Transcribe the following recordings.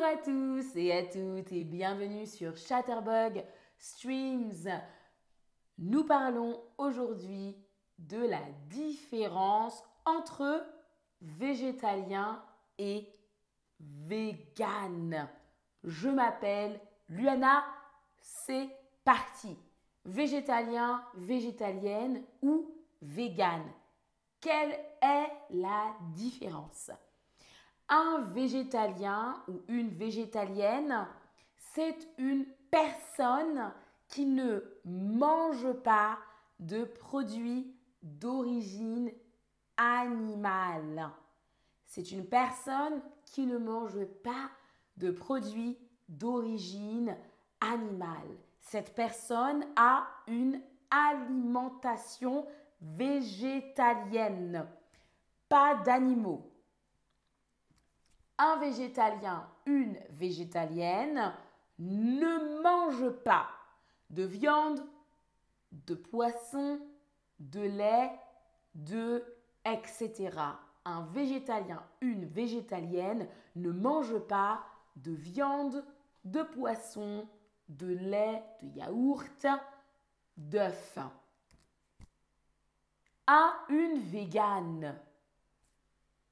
Bonjour à tous et à toutes et bienvenue sur Chatterbug Streams. Nous parlons aujourd'hui de la différence entre végétalien et vegan. Je m'appelle Luana, c'est parti. Végétalien, végétalienne ou vegan. Quelle est la différence? Un végétalien ou une végétalienne, c'est une personne qui ne mange pas de produits d'origine animale. C'est une personne qui ne mange pas de produits d'origine animale. Cette personne a une alimentation végétalienne, pas d'animaux. Un végétalien, une végétalienne ne mange pas de viande, de poisson, de lait, de etc. Un végétalien, une végétalienne ne mange pas de viande, de poisson, de lait, de yaourt, d'œufs. À une végane.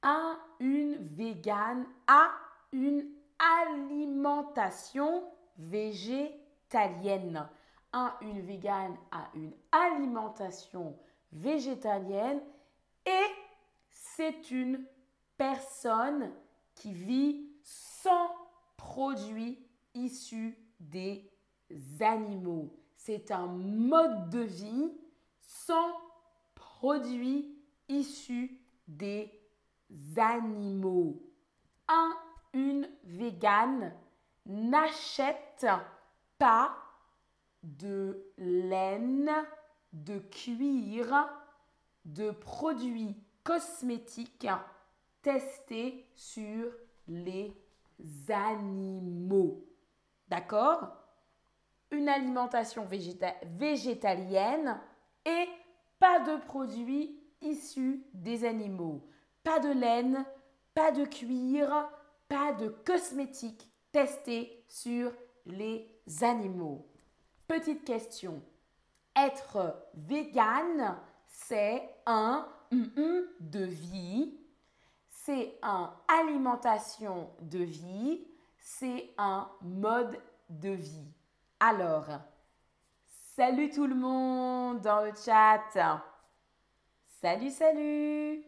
À une végane a une alimentation végétalienne. Un, une végane a une alimentation végétalienne et c'est une personne qui vit sans produits issus des animaux. C'est un mode de vie sans produits issus des animaux. Un, une végane n'achète pas de laine, de cuir, de produits cosmétiques testés sur les animaux. D'accord? Une alimentation végétalienne et pas de produits issus des animaux. Pas de laine, pas de cuir, pas de cosmétiques testés sur les animaux. Petite question. Être vegan, c'est un de vie, c'est un alimentation de vie, c'est un mode de vie. Alors, salut tout le monde dans le chat. Salut, salut.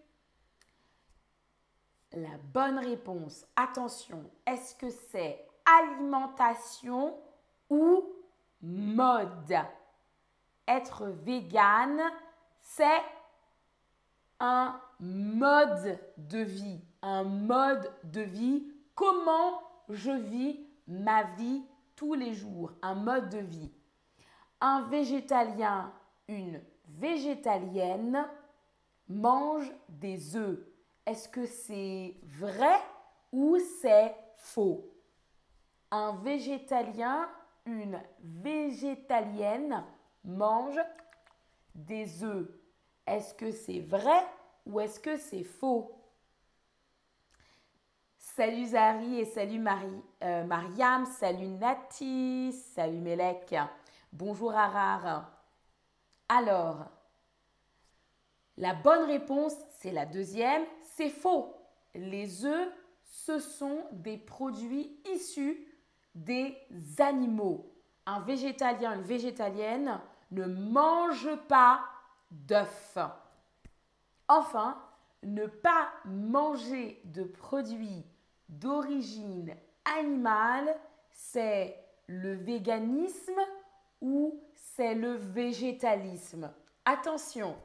La bonne réponse, attention, est-ce que c'est alimentation ou mode? Être vegan, c'est un mode de vie. Un mode de vie. Comment je vis ma vie tous les jours? Un mode de vie. Un végétalien, une végétalienne mange des œufs. Est-ce que c'est vrai ou c'est faux? Un végétalien, une végétalienne mange des œufs. Est-ce que c'est vrai ou est-ce que c'est faux? Salut Zari et salut Marie, euh, Mariam, salut Nati, salut Melek, bonjour Arar. Alors, la bonne réponse, c'est la deuxième, c'est faux. Les œufs, ce sont des produits issus des animaux. Un végétalien, une végétalienne ne mange pas d'œufs. Enfin, ne pas manger de produits d'origine animale, c'est le véganisme ou c'est le végétalisme. Attention,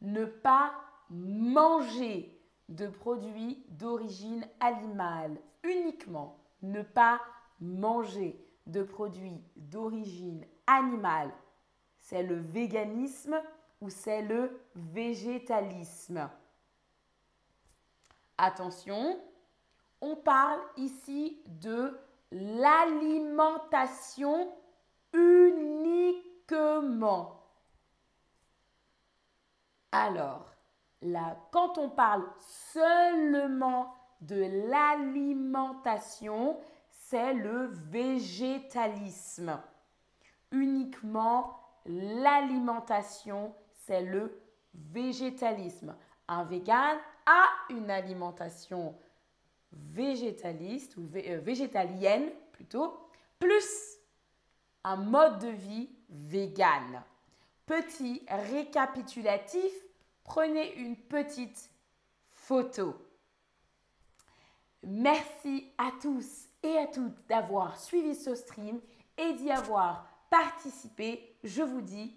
ne pas manger de produits d'origine animale uniquement. Ne pas manger de produits d'origine animale. C'est le véganisme ou c'est le végétalisme. Attention, on parle ici de l'alimentation uniquement. Alors, quand on parle seulement de l'alimentation, c'est le végétalisme. Uniquement l'alimentation, c'est le végétalisme. Un vegan a une alimentation végétaliste ou euh, végétalienne plutôt, plus un mode de vie vegan. Petit récapitulatif, prenez une petite photo. Merci à tous et à toutes d'avoir suivi ce stream et d'y avoir participé. Je vous dis